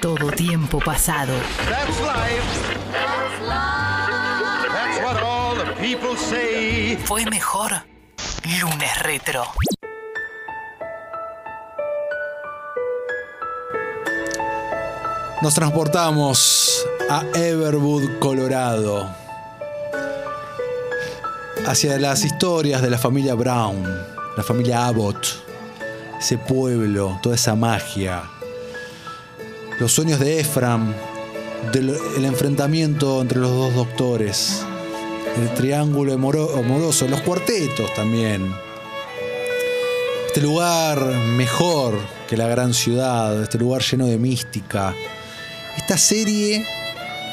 todo tiempo pasado. That's life. That's what all the people say. Fue mejor lunes retro. Nos transportamos a Everwood, Colorado. Hacia las historias de la familia Brown, la familia Abbott, ese pueblo, toda esa magia. Los sueños de del- el enfrentamiento entre los dos doctores, el triángulo amoro- amoroso, los cuartetos también. Este lugar mejor que la gran ciudad, este lugar lleno de mística. Esta serie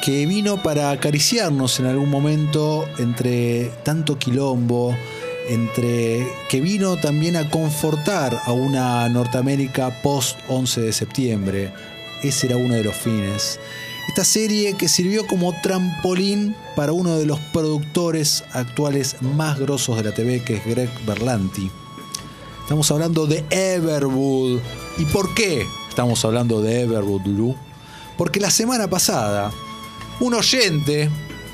que vino para acariciarnos en algún momento entre tanto quilombo, entre que vino también a confortar a una Norteamérica post 11 de septiembre. Ese era uno de los fines. Esta serie que sirvió como trampolín para uno de los productores actuales más grosos de la TV, que es Greg Berlanti. Estamos hablando de Everwood. ¿Y por qué estamos hablando de Everwood, Lu? Porque la semana pasada un oyente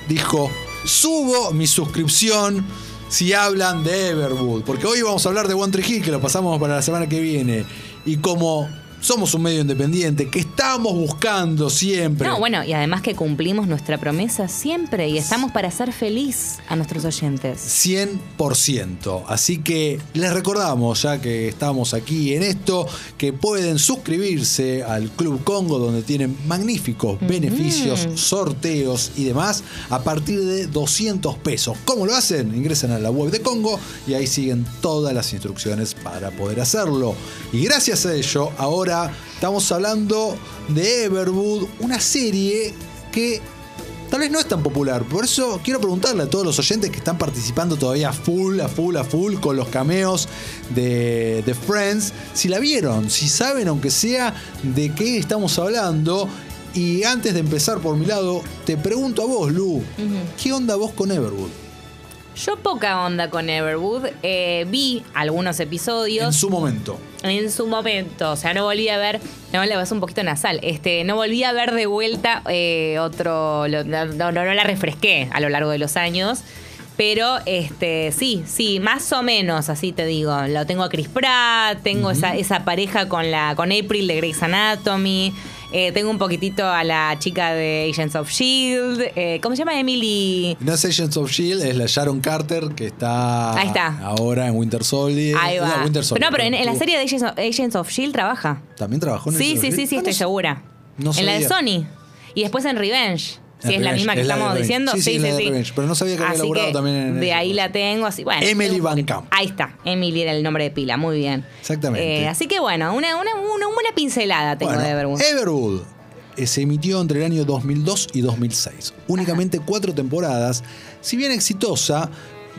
dijo, subo mi suscripción si hablan de Everwood. Porque hoy vamos a hablar de One Tree Hill, que lo pasamos para la semana que viene. Y como somos un medio independiente, que estamos buscando siempre... No, bueno, y además que cumplimos nuestra promesa siempre y estamos para hacer feliz a nuestros oyentes. 100%. Así que les recordamos, ya que estamos aquí en esto, que pueden suscribirse al Club Congo, donde tienen magníficos beneficios, sorteos y demás, a partir de 200 pesos. ¿Cómo lo hacen? Ingresan a la web de Congo y ahí siguen todas las instrucciones para poder hacerlo. Y gracias a ello, ahora estamos hablando de Everwood, una serie que tal vez no es tan popular. Por eso quiero preguntarle a todos los oyentes que están participando todavía a full, a full, a full con los cameos de, de Friends, si la vieron, si saben aunque sea de qué estamos hablando. Y antes de empezar por mi lado, te pregunto a vos, Lu, ¿qué onda vos con Everwood? Yo poca onda con Everwood. eh, vi algunos episodios. En su momento. En su momento, o sea, no volví a ver, no la vas un poquito nasal, este, no volví a ver de vuelta eh, otro, lo- no, no, no la refresqué a lo largo de los años, pero este, sí, sí, más o menos, así te digo, lo tengo a Chris Pratt, tengo esa, esa pareja con la, con April de Grey's Anatomy, eh, tengo un poquitito a la chica de Agents of Shield, eh, ¿cómo se llama Emily? No es Agents of Shield, es la Sharon Carter que está, Ahí está. ahora en Winter Soldier. Ahí va. No, Winter Soldier, no, pero en, en la serie de Agents of, Agents of Shield trabaja. ¿También trabajó en Sí, Agents sí, sí, Shield? sí, Ah, estoy segura. no en la de. Sony. Y después en Revenge. Si es la misma que es estamos diciendo. Sí, sí, Revenge, pero no sabía que había Así que también en De ahí la tengo así. Bueno, Emily Van Camp. Ahí está. Emily era el nombre de pila. Muy bien. Exactamente. Eh, así que bueno, una, una, una buena pincelada tengo Bueno, de Everwood. Everwood eh, se emitió entre el año 2002 y 2006. Únicamente cuatro temporadas. Si bien exitosa,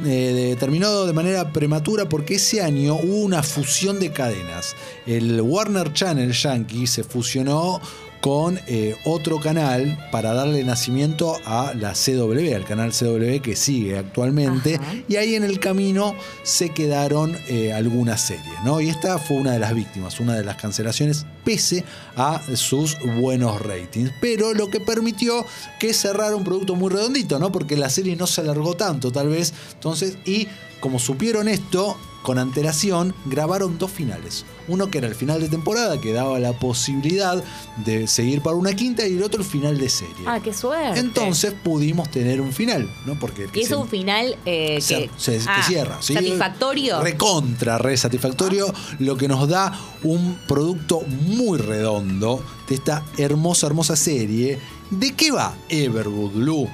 eh, terminó de manera prematura porque ese año hubo una fusión de cadenas. El Warner Channel Yankee se fusionó con eh, otro canal para darle nacimiento a la CW, al canal CW que sigue actualmente. Ajá. Y ahí en el camino se quedaron eh, algunas series, ¿no? Y esta fue una de las víctimas, una de las cancelaciones, pese a sus buenos ratings. Pero lo que permitió que cerrara un producto muy redondito, ¿no? Porque la serie no se alargó tanto, tal vez. Entonces, y como supieron esto, con antelación, grabaron dos finales. Uno que era el final de temporada, que daba la posibilidad de seguir para una quinta, y el otro el final de serie. Ah, qué suerte. Entonces pudimos tener un final, ¿no? Porque que Y es se- un final eh, se, que. se- se ah, cierra. ¿sí? Satisfactorio. Recontra, re satisfactorio, lo que nos da un producto muy redondo de esta hermosa, hermosa serie. ¿De qué va Everwood, Lu?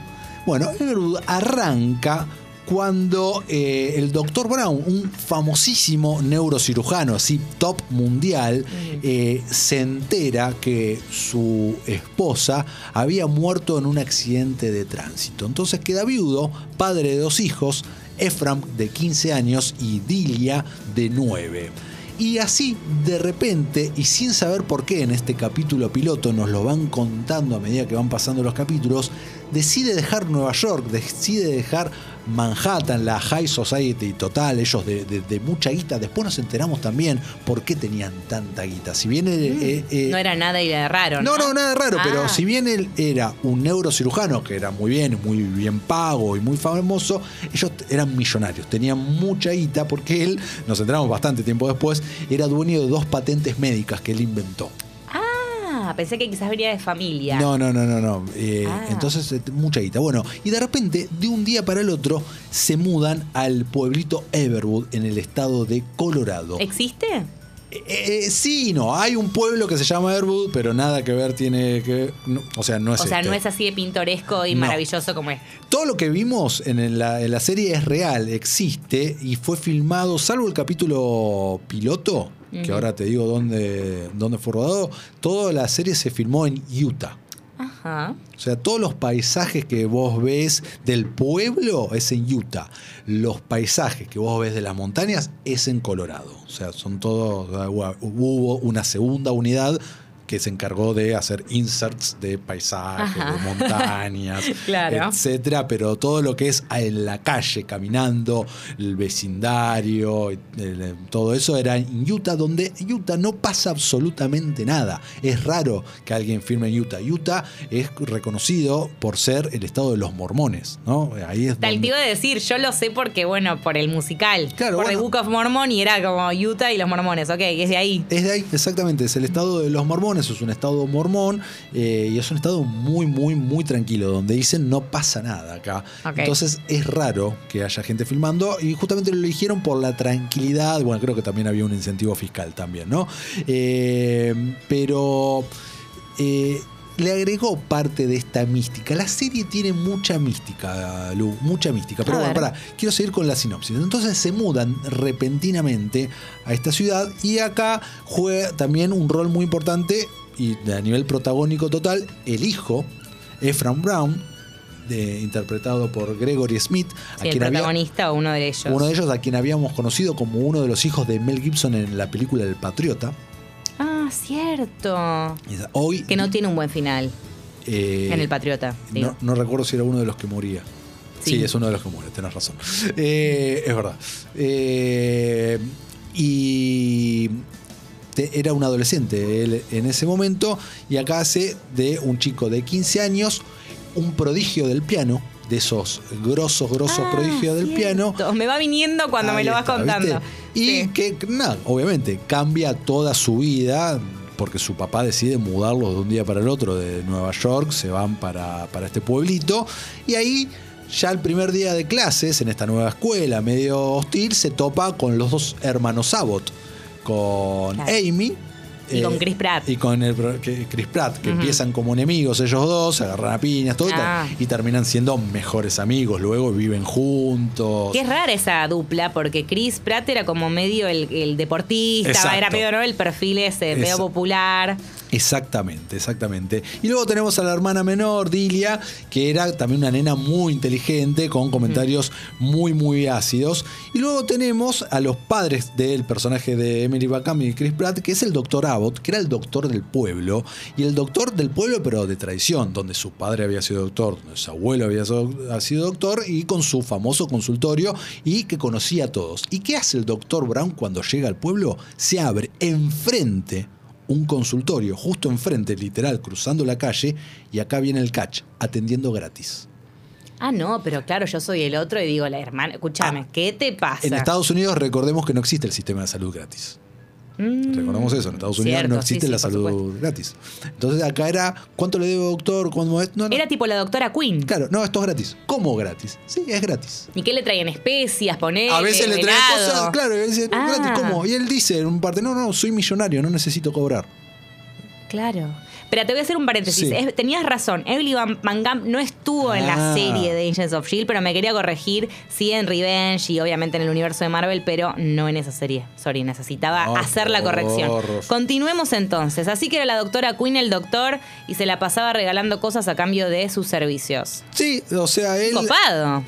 Bueno, Everwood arranca cuando eh, el doctor Brown, un famosísimo neurocirujano, así top mundial, eh, se entera que su esposa había muerto en un accidente de tránsito. Entonces queda viudo, padre de dos hijos, Ephraim de 15 años y Dilia de 9. Y así, de repente, y sin saber por qué en este capítulo piloto nos lo van contando a medida que van pasando los capítulos, decide dejar Nueva York, decide dejar Manhattan, la High Society total, ellos de, de- de mucha guita. Después nos enteramos también por qué tenían tanta guita. Si bien eh, eh, eh, Mm. No era nada de raro, ¿no? no, no, nada raro, Ah. pero si bien él era un neurocirujano, que era muy bien, muy bien pago y muy famoso, ellos eran millonarios, tenían mucha guita porque él, nos enteramos bastante tiempo después, era dueño de dos patentes médicas que él inventó. Ah, pensé que quizás venía de familia. No, no, no, no, no. Eh, Ah. Entonces, eh, mucha guita. Bueno, y de repente, de un día para el otro, se mudan al pueblito Everwood en el estado de Colorado. ¿Existe? Eh, eh, sí y no, hay un pueblo que se llama Everwood, pero nada que ver tiene que... no, o sea, no es o sea, este. no es así de pintoresco y No. maravilloso como es. Todo lo que vimos en la, en la serie es real, existe y fue filmado, salvo el capítulo piloto, que ahora te digo dónde, dónde fue rodado, toda la serie se filmó en Utah. Ajá. O sea, todos los paisajes que vos ves del pueblo es en Utah. Los paisajes que vos ves de las montañas es en Colorado. O sea, son todos. Hubo una segunda unidad que se encargó de hacer inserts de paisajes, de montañas, Claro. etcétera, pero todo lo que es en la calle, caminando, el vecindario, el- todo eso era en Utah, donde Utah no pasa absolutamente nada. Es raro que alguien firme en Utah. Utah es reconocido por ser el estado de los mormones, ¿no? Ahí es Tal donde- te iba a decir, yo lo sé porque, bueno, por el musical. Claro, por The. Book of Mormon y era como Utah y los mormones, ok, es de ahí. Es de ahí, exactamente, es el estado de los mormones, es un estado mormón eh, y es un estado muy, muy, muy tranquilo, donde dicen no pasa nada acá. Entonces es raro que haya gente filmando y justamente lo eligieron por la tranquilidad, bueno, creo que también había un incentivo fiscal también, ¿no? Eh, pero... eh, le agregó parte de esta mística. La serie tiene mucha mística, Lu, mucha mística. Pero A bueno, pará, quiero seguir con la sinopsis. Entonces se mudan repentinamente a esta ciudad y acá juega también un rol muy importante y a nivel protagónico total, el hijo, Ephraim Brown, de- interpretado por Gregory Smith, a el quien había- protagonista o uno de ellos. uno de ellos a quien habíamos conocido como uno de los hijos de Mel Gibson en la película El Patriota. Cierto. Hoy Que no tiene un buen final eh, en El Patriota. No, no recuerdo si era uno de los que moría. Sí, Sí. es uno de los que muere, tenés razón. Eh, es verdad. Eh, y te- era un adolescente él en ese momento y acá hace de un chico de 15 años un prodigio del piano, de esos grosos, grosos Ah, prodigios del piano. Me va viniendo cuando me lo vas está, contando. ¿viste? Y Sí. que, nada, obviamente, cambia toda su vida porque su papá decide mudarlos de un día para el otro de Nueva York, se van para, para este pueblito y ahí ya el primer día de clases en esta nueva escuela medio hostil se topa con los dos hermanos Abbott, con Claro. Amy. Y con Chris Pratt. Y con el, que- Chris Pratt, que empiezan como enemigos ellos dos, se agarran a piñas, todo, y Ah. y terminan siendo mejores amigos, luego viven juntos. Que es rara esa dupla, porque Chris Pratt era como medio el, el deportista, Exacto. era medio ¿no? el perfil ese, medio popular. Exactamente, exactamente. Y luego tenemos a la hermana menor, Dilia, que era también una nena muy inteligente, con comentarios muy, muy ácidos. Y luego tenemos a los padres del personaje de Emily Bacam y Chris Pratt, que es el doctor Abbott, que era el doctor del pueblo. Y el doctor del pueblo, pero de tradición, donde su padre había sido doctor, donde su abuelo había sido, ha sido doctor, y con su famoso consultorio, y que conocía a todos. ¿Y qué hace el doctor Brown cuando llega al pueblo? Se abre enfrente un consultorio justo enfrente, literal, cruzando la calle, y acá viene el catch, atendiendo gratis. Ah, no, pero claro, yo soy el otro y digo, la hermana, escúchame, ¿qué te pasa? Ah, En Estados Unidos recordemos que no existe el sistema de salud gratis. Mm, Recordemos eso, en Estados Unidos cierto, no existe sí, sí, la salud supuesto. gratis. Entonces acá era, ¿cuánto le debo doctor? ¿Cuándo es? No, no. Era tipo la doctora Queen. Claro, no, esto es gratis. ¿Cómo gratis? Sí, es gratis. ¿Y qué le traían? Especias, poner. A veces le traen cosas, claro, y él dice, Ah. gratis, ¿cómo? Y él dice en un parte, no, no, soy millonario, no necesito cobrar. Claro. Pero te voy a hacer un paréntesis. Sí. Es- tenías razón. Emily Van, Van no estuvo en la Ah. serie de Agents of Shield, pero me quería corregir. Sí, en Revenge y obviamente en el universo de Marvel, pero no en esa serie. Sorry, necesitaba hacer la corrección. Continuemos entonces. Así que era la doctora Queen el doctor y se la pasaba regalando cosas a cambio de sus servicios. Sí, o sea, él... Copado.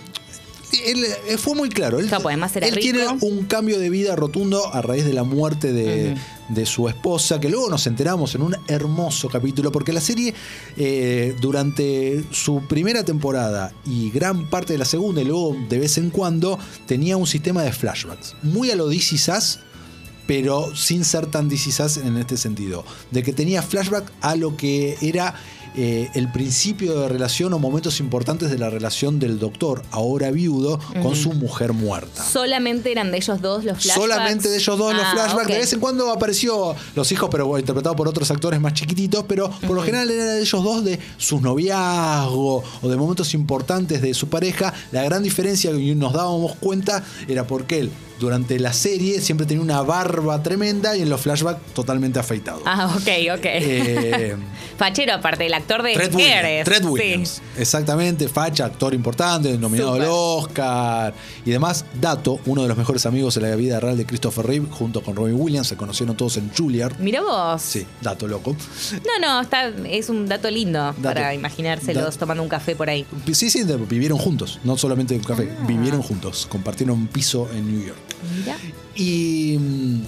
Él eh, fue muy claro. Él, Claro, pues, además era él rico. tiene un cambio de vida rotundo a raíz de la muerte de, de su esposa, que luego nos enteramos en un hermoso capítulo, porque la serie eh, durante su primera temporada y gran parte de la segunda y luego de vez en cuando tenía un sistema de flashbacks, muy a lo Is Us, pero sin ser tan This Is Us en este sentido, de que tenía flashback a lo que era eh, el principio de relación o momentos importantes de la relación del doctor, ahora viudo, con su mujer muerta. Solamente eran de ellos dos los flashbacks. Solamente de ellos dos los Ah, flashbacks. De vez en cuando apareció los hijos, pero interpretado por otros actores más chiquititos, pero por lo general era de ellos dos de sus noviazgos o de momentos importantes de su pareja. La gran diferencia que nos dábamos cuenta era porque él durante la serie siempre tenía una barba tremenda y en los flashbacks totalmente afeitado. Ah, ok, ok. Eh, Fachero, aparte, el actor de Fred. Williams, Fred Sí. Williams. Exactamente, facha, actor importante, nominado Súper. al Oscar y demás. Dato, uno de los mejores amigos de la vida real de Christopher Reeve, junto con Robin Williams, se conocieron todos en Juilliard. Mira vos. Sí, dato loco. No, no, está, es un dato lindo para Dato. imaginárselos Da- tomando un café por ahí. Sí, sí, vivieron juntos, no solamente un café, Ah. vivieron juntos, compartieron un piso en New York. Y mm,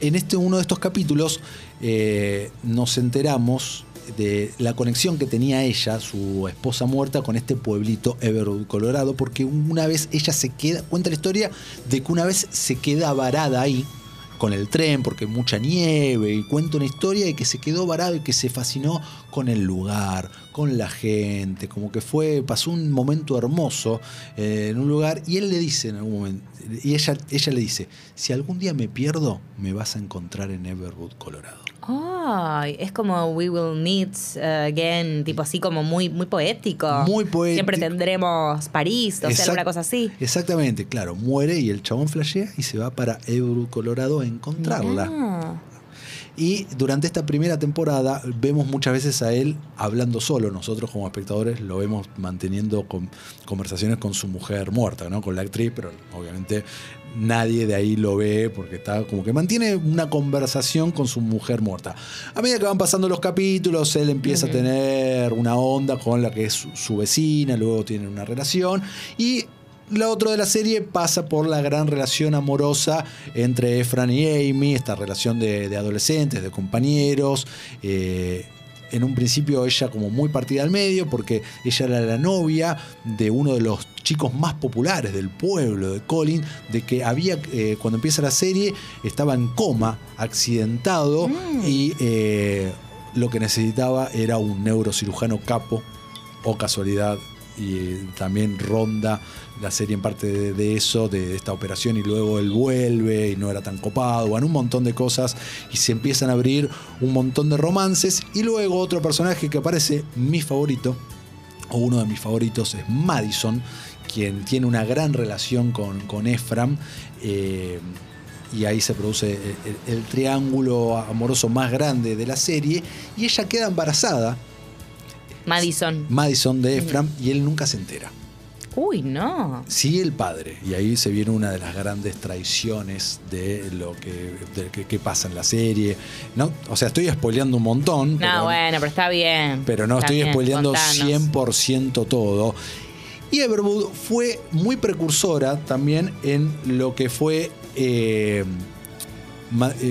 en este uno de estos capítulos eh, nos enteramos de la conexión que tenía ella, su esposa muerta, con este pueblito Everwood, Colorado, porque una vez ella se queda, cuenta la historia de que una vez se queda varada ahí con el tren, porque mucha nieve, y cuenta una historia de que se quedó varado y que se fascinó con el lugar, con la gente, como que fue, pasó un momento hermoso eh, en un lugar, y él le dice en algún momento, y ella, ella le dice, si algún día me pierdo, me vas a encontrar en Everwood, Colorado. Ay, es como We Will Meet uh, Again, tipo así como muy, muy poético. Muy poético. Siempre tendremos París, o sea, alguna cosa así. Exactamente, claro, muere y el chabón flashea y se va para Everwood, Colorado a encontrarla. Ah. Y durante esta primera temporada vemos muchas veces a él hablando solo. Nosotros como espectadores lo vemos manteniendo con- conversaciones con su mujer muerta, ¿no? Con la actriz, pero obviamente nadie de ahí lo ve porque está como que mantiene una conversación con su mujer muerta. A medida que van pasando los capítulos, él empieza a tener una onda con la que es su, su vecina, luego tienen una relación y la otra de la serie pasa por la gran relación amorosa entre Efran y Amy, esta relación de, de adolescentes, de compañeros. eh, en un principio ella como muy partida al medio porque ella era la novia de uno de los chicos más populares del pueblo, de Colin, de que había, eh, cuando empieza la serie, estaba en coma, accidentado y eh, lo que necesitaba era un neurocirujano capo o casualidad y también ronda la serie en parte de, eso, de esta operación y luego él vuelve y no era tan copado, bueno, un montón de cosas y se empiezan a abrir un montón de romances y luego otro personaje que aparece, mi favorito, o uno de mis favoritos es Madison, quien tiene una gran relación con, con Ephraim. eh, y ahí se produce el, el triángulo amoroso más grande de la serie. Y ella queda embarazada, Madison. Madison de Ephraim, y él nunca se entera. Uy, no. Sí, el padre. Y ahí se viene una de las grandes traiciones de lo que, de que, que pasa en la serie. ¿no? O sea, estoy spoileando un montón. No, pero- bueno, pero está bien. pero no Está estoy bien, spoileando contanos. 100% todo. Y Everwood fue muy precursora también en lo que fue eh,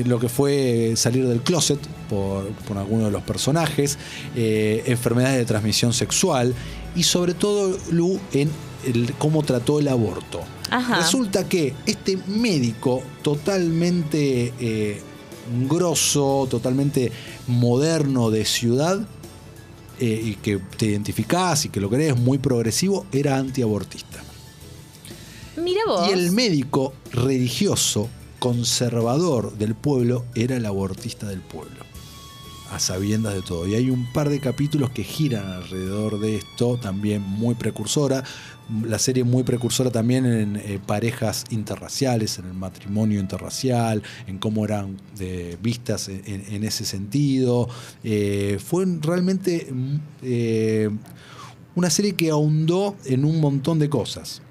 lo que fue salir del closet por, por alguno de los personajes, eh, enfermedades de transmisión sexual y sobre todo Lu en el- cómo trató el aborto. Ajá. Resulta que este médico totalmente eh, grosso, totalmente moderno de ciudad, eh, y que te identificás y que lo crees muy progresivo, era antiabortista. Mira vos. Y el médico religioso, conservador del pueblo, era el abortista del pueblo. A sabiendas de todo. Y hay un par de capítulos que giran alrededor de esto, también muy precursora. La serie muy precursora también en eh, parejas interraciales, en el matrimonio interracial, en cómo eran eh, vistas en, ese sentido. Eh, fue realmente mm, una serie que ahondó en un montón de cosas.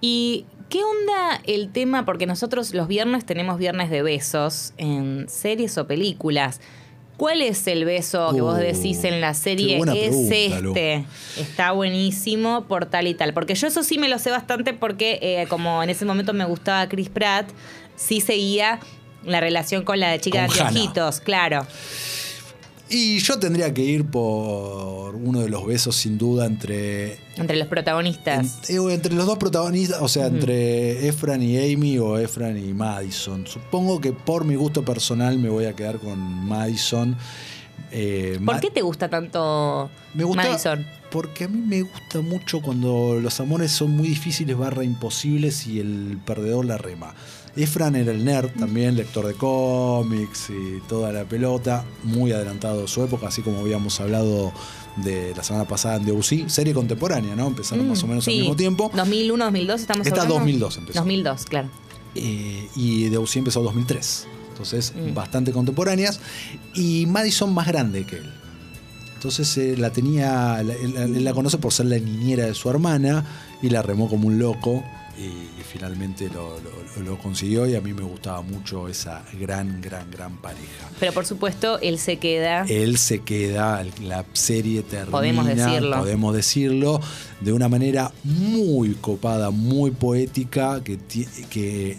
¿Y qué onda el tema? Porque nosotros los viernes tenemos viernes de besos en series o películas. ¿Cuál es el beso que vos Uh, decís en la qué serie? Es pregunta, este. Está buenísimo por tal y tal. Porque yo eso sí me lo sé bastante porque eh, como en ese momento me gustaba Chris Pratt, sí seguía la relación con la chica Con de Hannah. claro. Y yo tendría que ir por uno de los besos, sin duda, entre Entre los protagonistas. En- eh, entre los dos protagonistas, o sea, entre Efran y Amy o Efran y Madison. Supongo que por mi gusto personal me voy a quedar con Madison. Eh, ¿Por Ma- qué te gusta tanto me gusta Madison? Porque a mí me gusta mucho cuando los amores son muy difíciles barra imposibles y el perdedor la rema. Efran era el nerd también, lector de cómics y toda la pelota, muy adelantado a su época, así como habíamos hablado de la semana pasada en DOC, serie contemporánea, ¿no? Empezaron más o menos Mm, Sí. al mismo tiempo. 2001, 2002 estamos Esta hablando. 2002 empezó. 2002, claro. Eh, y DOC empezó en 2003. Entonces, Mm. bastante contemporáneas. Y Madison más grande que él. Entonces eh, la tenía, la- él la conoce por ser la niñera de su hermana y la remó como un loco y, y finalmente lo, lo- lo consiguió y a mí me gustaba mucho esa gran, gran, gran pareja. Pero por supuesto, él se queda. Él se queda, la serie termina, Podemos decirlo. podemos decirlo, de una manera muy copada, muy poética, que, que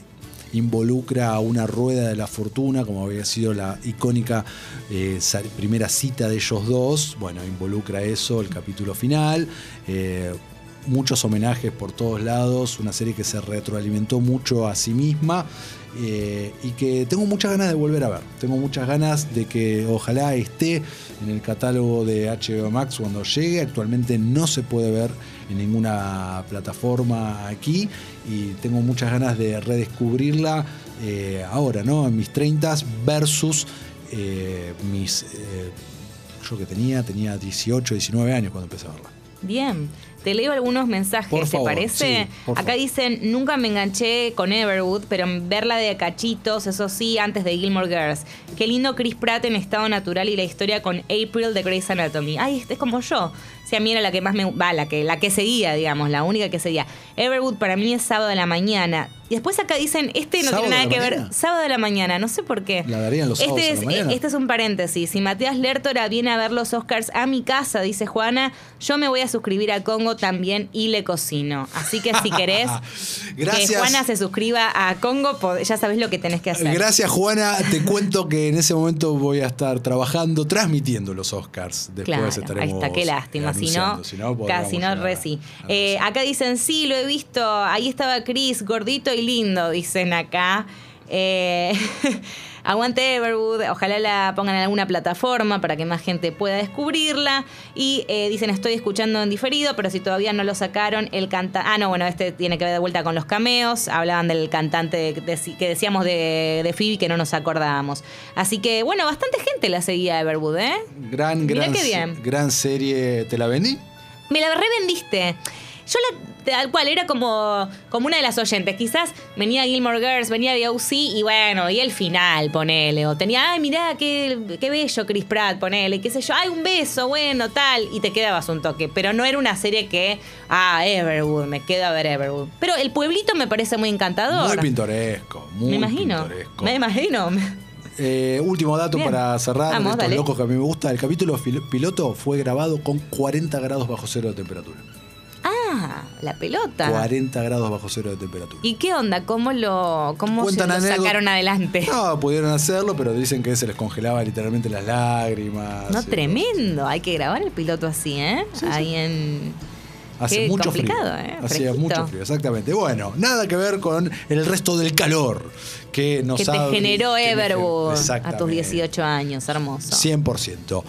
involucra a una rueda de la fortuna, como había sido la icónica eh, primera cita de ellos dos. Bueno, involucra eso, el capítulo final. eh, muchos homenajes por todos lados, una serie que se retroalimentó mucho a sí misma eh, y que tengo muchas ganas de volver a ver. Tengo muchas ganas de que ojalá esté en el catálogo de HBO Max cuando llegue. Actualmente no se puede ver en ninguna plataforma aquí y tengo muchas ganas de redescubrirla eh, ahora, ¿no? En mis 30 versus eh, mis... eh, yo que tenía, tenía 18, 19 años cuando empecé a verla. Bien. Te leo algunos mensajes, Por ¿te favor, parece? sí, por Acá favor. dicen, nunca me enganché con Everwood, pero en verla de cachitos, eso sí, antes de Gilmore Girls. Qué lindo Chris Pratt en estado natural y la historia con April de Grey's Anatomy. Ay, este es como yo. Sea, a mí era la que más me... Va, la que, la que seguía, digamos, la única que seguía. Everwood para mí es sábado de la mañana. Y después acá dicen, este no ¿Sábado tiene nada que ver... Sábado de la mañana, no sé por qué. ¿La darían los este a es, la mañana? Este es un paréntesis. Si Matías Lertora viene a ver los Oscars a mi casa, dice Juana, yo me voy a suscribir a Congo también y le cocino. Así que si querés que. Juana se suscriba a Congo, ya sabes lo que tenés que hacer. Gracias Juana, te cuento que en ese momento voy a estar trabajando, transmitiendo los Oscars. Después Claro, ahí estaremos está, qué lástima. Si no, anunciando. Si no, casi no, podríamos re llegar sí. a- a Eh, acá dicen, sí, lo he visto. Ahí estaba Chris, gordito y lindo, dicen acá. Eh, aguante Everwood, ojalá la pongan en alguna plataforma para que más gente pueda descubrirla. Y eh, dicen, estoy escuchando en diferido, pero si todavía no lo sacaron, el cantante... Ah, no, bueno, este tiene que ver de vuelta con los cameos. Hablaban del cantante de- de- que decíamos de, de Phoebe que no nos acordábamos. Así que, bueno, bastante gente la seguía Everwood, ¿eh? Gran, Mirá gran, qué bien. gran serie, ¿te la vendí? Me la revendiste. Yo la tal cual era como, como una de las oyentes. Quizás venía Gilmore Girls, venía de OC y bueno, y el final, ponele. O tenía, ay, mirá, qué, qué bello Chris Pratt, ponele. Qué sé yo, ay, un beso, bueno, tal. Y te quedabas un toque. Pero no era una serie que, ah, Everwood, me quedo a ver Everwood. Pero el pueblito me parece muy encantador. Muy pintoresco, muy me imagino. pintoresco. Me imagino. Eh, último dato Bien. para cerrar, Vamos, estos dale. locos que a mí me gusta. El capítulo piloto fue grabado con 40 grados bajo cero de temperatura. Ah, la pelota. 40 grados bajo cero de temperatura. ¿Y qué onda? ¿Cómo lo, cómo se lo sacaron adelante? No, pudieron hacerlo, pero dicen que se les congelaba literalmente las lágrimas. No, tremendo. Hay que grabar el piloto así, ¿eh? Ahí en. Hace Qué mucho frío. complicado, ¿eh? Hacía mucho frío, exactamente. Bueno, nada que ver con el resto del calor que nos Que te ha- generó Everwood a tus Exactamente. 18 años, hermoso. 100%.